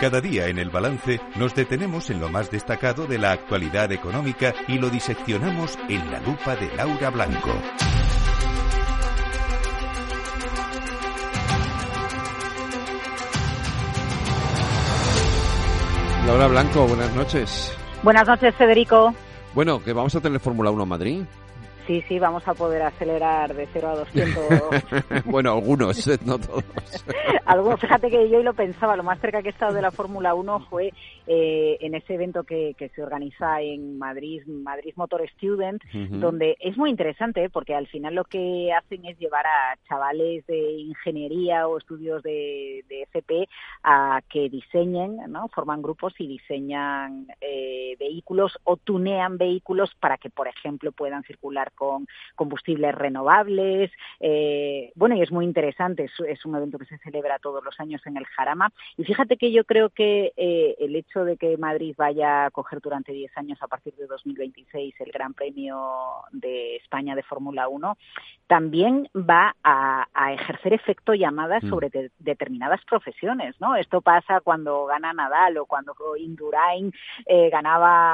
Cada día en el balance nos detenemos en lo más destacado de la actualidad económica y lo diseccionamos en la lupa de Laura Blanco. Laura Blanco, buenas noches. Buenas noches, Federico. Bueno, que vamos a tener Fórmula 1 en Madrid. Sí, sí, vamos a poder acelerar de 0 a 200. bueno, algunos, eh, no todos. algunos, fíjate que yo lo pensaba, lo más cerca que he estado de la Fórmula 1 fue eh, en ese evento que, se organiza en Madrid, Madrid Motor Student, donde es muy interesante ¿eh? porque al final lo que hacen es llevar a chavales de ingeniería o estudios de, de FP a que diseñen, ¿no? Forman grupos y diseñan vehículos o tunean vehículos para que, por ejemplo, puedan circular con combustibles renovables. Eh, bueno, y es muy interesante, es, un evento que se celebra todos los años en el Jarama. Y fíjate que yo creo que eh, el hecho de que Madrid vaya a coger durante 10 años a partir de 2026 el Gran Premio de España de Fórmula 1 también va a, ejercer efecto llamada mm. sobre determinadas profesiones, ¿no? Esto pasa cuando gana Nadal o cuando Indurain eh, ganaba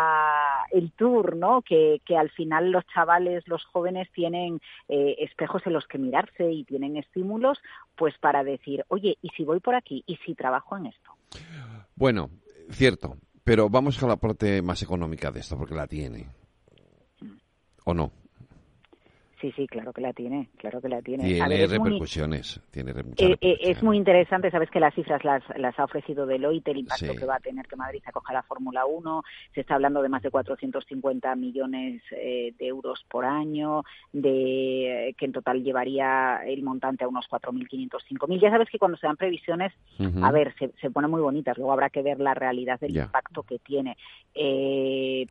el Tour, ¿no? Que, que al final los chavales, los jóvenes tienen eh, espejos en los que mirarse y tienen estímulos, pues para decir, oye, ¿y si voy por aquí? ¿Y si trabajo en esto? Bueno, cierto, pero vamos a la parte más económica de esto, porque la tiene. ¿O no? Sí, sí, claro que la tiene, claro que la tiene. Tiene repercusiones, tiene eh, eh, Es muy interesante, sabes que las cifras las, las ha ofrecido Deloitte, el impacto que va a tener que Madrid acoja la Fórmula 1, se está hablando de más de 450 millones eh, de euros por año, de que en total llevaría el montante a unos 4.500, 5.000. Ya sabes que cuando se dan previsiones, a ver, se, se ponen muy bonitas, luego habrá que ver la realidad del impacto que tiene.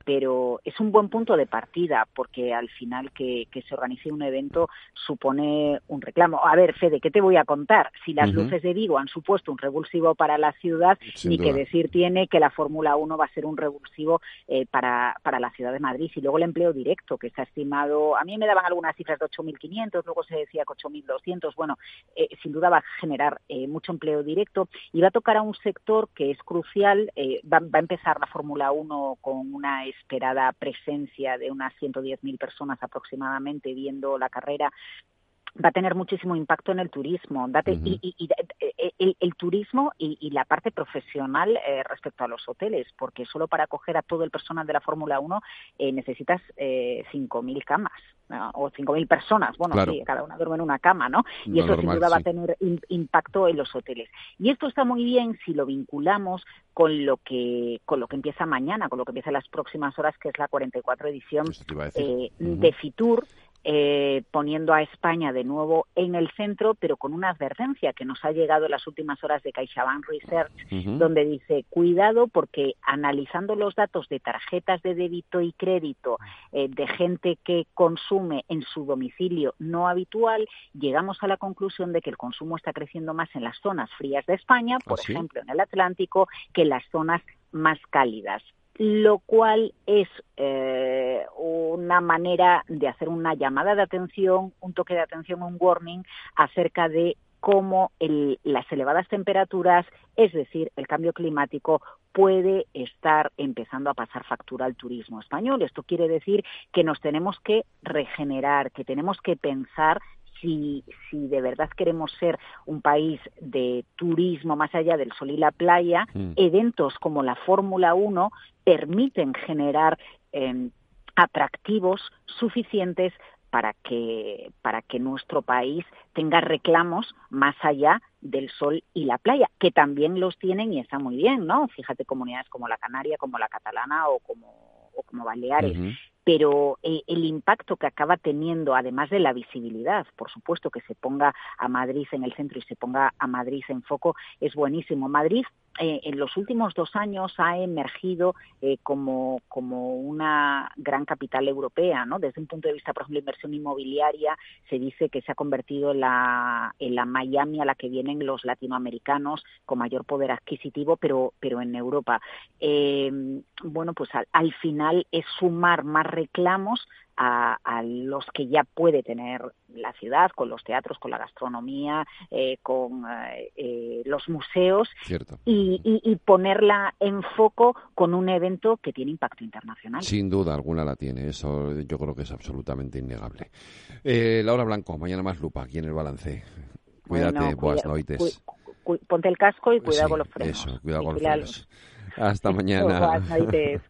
pero es un buen punto de partida, porque al final que, que se organiza un evento supone un reclamo. A ver, Fede, ¿qué te voy a contar? Si las luces de Vigo han supuesto un revulsivo para la ciudad, ni que decir tiene que la Fórmula 1 va a ser un revulsivo eh, para, para la ciudad de Madrid. Y luego el empleo directo, que se ha estimado, a mí me daban algunas cifras de 8.500, luego se decía que 8.200. Bueno, eh, sin duda va a generar eh, mucho empleo directo y va a tocar a un sector que es crucial. Va, va, a empezar la Fórmula 1 con una esperada presencia de unas 110.000 personas aproximadamente viendo la carrera va a tener muchísimo impacto en el turismo. y, el, turismo y, la parte profesional eh, respecto a los hoteles, porque solo para acoger a todo el personal de la Fórmula 1 eh, necesitas eh, 5.000 camas. o 5.000 personas, bueno, sí, cada una duerme en una cama, ¿no? Y eso sin duda va a tener impacto en los hoteles. Y esto está muy bien si lo vinculamos con lo que con lo que empieza mañana, con lo que empieza en las próximas horas, que es la 44 edición eh, de Fitur, eh, poniendo a España de nuevo en el centro, pero con una advertencia que nos ha llegado en las últimas horas de CaixaBank Research, donde dice, cuidado porque analizando los datos de tarjetas de débito y crédito eh, de gente que consume en su domicilio no habitual, llegamos a la conclusión de que el consumo está creciendo más en las zonas frías de España, por ¿Ah, ejemplo en el Atlántico, que en las zonas más cálidas lo cual es eh, una manera de hacer una llamada de atención, un toque de atención, un warning acerca de cómo las elevadas temperaturas, es decir, el cambio climático, puede estar empezando a pasar factura al turismo español. Esto quiere decir que nos tenemos que regenerar, que tenemos que pensar si, si de verdad queremos ser un país de turismo más allá del sol y la playa, mm. eventos como la Fórmula 1 permiten generar em, atractivos suficientes para que, para que nuestro país tenga reclamos más allá del sol y la playa, que también los tienen y está muy bien, ¿no? Fíjate comunidades como la Canaria, como la Catalana o como, o como Baleares pero eh, el impacto que acaba teniendo, además de la visibilidad, por supuesto que se ponga a Madrid en el centro y se ponga a Madrid en foco, es buenísimo. Madrid eh, en los últimos dos años ha emergido eh, como, como una gran capital europea, ¿no? Desde un punto de vista, por ejemplo, de inversión inmobiliaria, se dice que se ha convertido en la, en la Miami a la que vienen los latinoamericanos con mayor poder adquisitivo, pero, pero en Europa. bueno, pues al final es sumar más reclamos a, los que ya puede tener la ciudad, con los teatros, con la gastronomía, eh, con eh, los museos y, ponerla en foco con un evento que tiene impacto internacional. Sin duda alguna la tiene, eso yo creo que es absolutamente innegable. Eh, Laura Blanco, mañana más lupa aquí en el balance. Cuídate, buenas noches. ponte el casco y cuidado con los frenos. Eso, cuidado con los frenos. Hasta mañana. Buenas noches.